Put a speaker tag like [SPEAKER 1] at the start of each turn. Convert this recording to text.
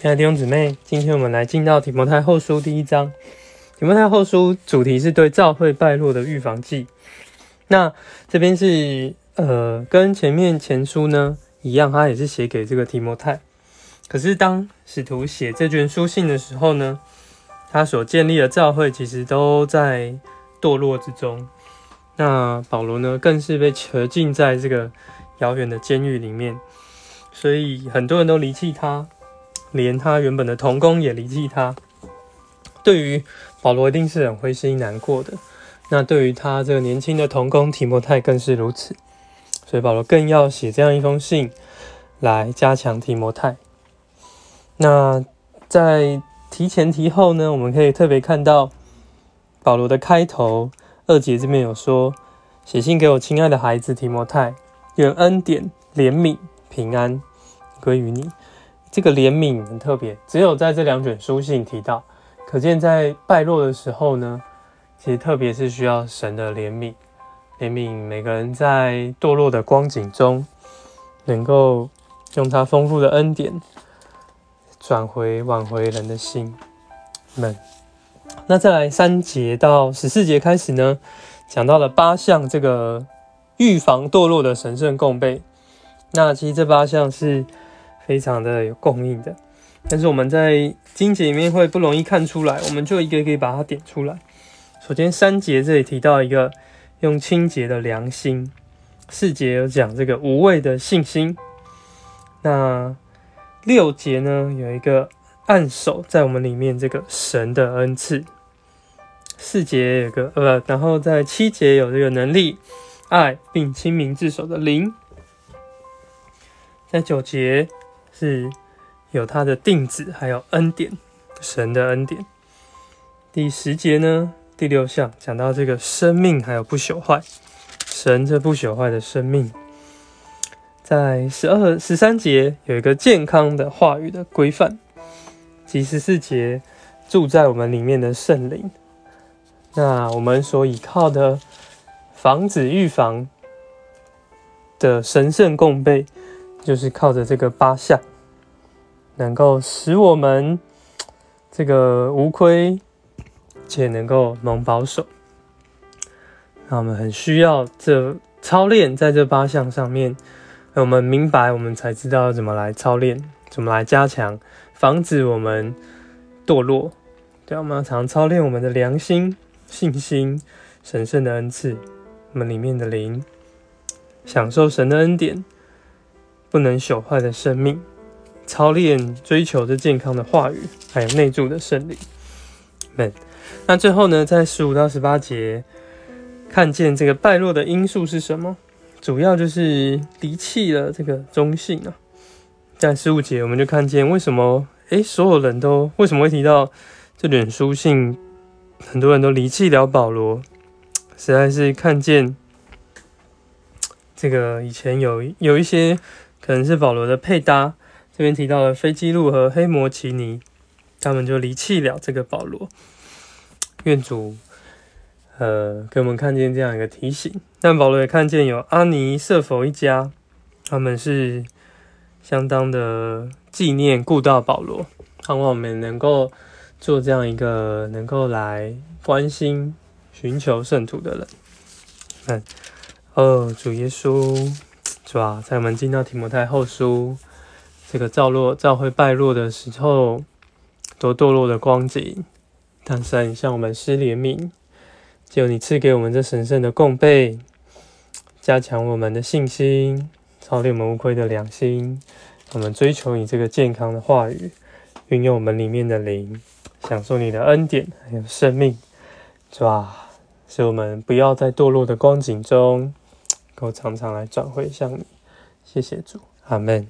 [SPEAKER 1] 亲爱的弟兄姊妹，今天我们来进到提摩太后书第一章。提摩太后书主题是对教会败落的预防剂。那这边是呃，跟前面前书呢一样，他也是写给这个提摩太。可是当使徒写这卷书信的时候呢，他所建立的教会其实都在堕落之中。那保罗呢，更是被囚禁在这个遥远的监狱里面，所以很多人都离弃他。连他原本的同工也离弃他，对于保罗一定是很灰心难过的。那对于他这个年轻的同工提摩太更是如此，所以保罗更要写这样一封信来加强提摩太。那在提前提后呢，我们可以特别看到保罗的开头二节这边有说：“写信给我亲爱的孩子提摩太，愿恩典、怜悯、平安归于你。”这个怜悯很特别，只有在这两卷书信提到，可见在败落的时候呢，其实特别是需要神的怜悯，怜悯每个人在堕落的光景中，能够用他丰富的恩典转回挽回人的心们。那再来三节到十四节开始呢，讲到了八项这个预防堕落的神圣供备。那其实这八项是。非常的有供应的，但是我们在经节里面会不容易看出来，我们就一个一个把它点出来。首先三节这里提到一个用清洁的良心，四节有讲这个无畏的信心，那六节呢有一个按手在我们里面这个神的恩赐，四节有个呃，然后在七节有这个能力爱并亲民自守的灵，在九节。是有他的定旨，还有恩典，神的恩典。第十节呢，第六项讲到这个生命还有不朽坏，神这不朽坏的生命。在十二、十三节有一个健康的话语的规范，及十四节住在我们里面的圣灵。那我们所依靠的防止预防的神圣共备。就是靠着这个八项，能够使我们这个无亏，且能够蒙保守。那我们很需要这操练，在这八项上面，我们明白，我们才知道怎么来操练，怎么来加强，防止我们堕落。对，我们要常操练我们的良心、信心、神圣的恩赐，我们里面的灵，享受神的恩典。不能朽坏的生命，操练追求着健康的话语，还有内住的圣灵。们，那最后呢，在十五到十八节，看见这个败落的因素是什么？主要就是离弃了这个中性啊。在十五节，我们就看见为什么，诶，所有人都为什么会提到这卷书信，很多人都离弃了保罗，实在是看见这个以前有有一些。可能是保罗的配搭，这边提到了飞机路和黑摩奇尼，他们就离弃了这个保罗。愿主，呃，给我们看见这样一个提醒。但保罗也看见有阿尼瑟佛一家，他们是相当的纪念顾到保罗，盼望我们能够做这样一个能够来关心、寻求圣徒的人。看，哦，主耶稣。是吧？在我们进到提摩太后书这个造落、造会败落的时候，都堕落的光景，但是向我们施怜悯，就你赐给我们这神圣的供备，加强我们的信心，操练我们无愧的良心，我们追求你这个健康的话语，运用我们里面的灵，享受你的恩典还有生命，是吧？使我们不要在堕落的光景中。够常常来转回向你，谢谢主，阿门。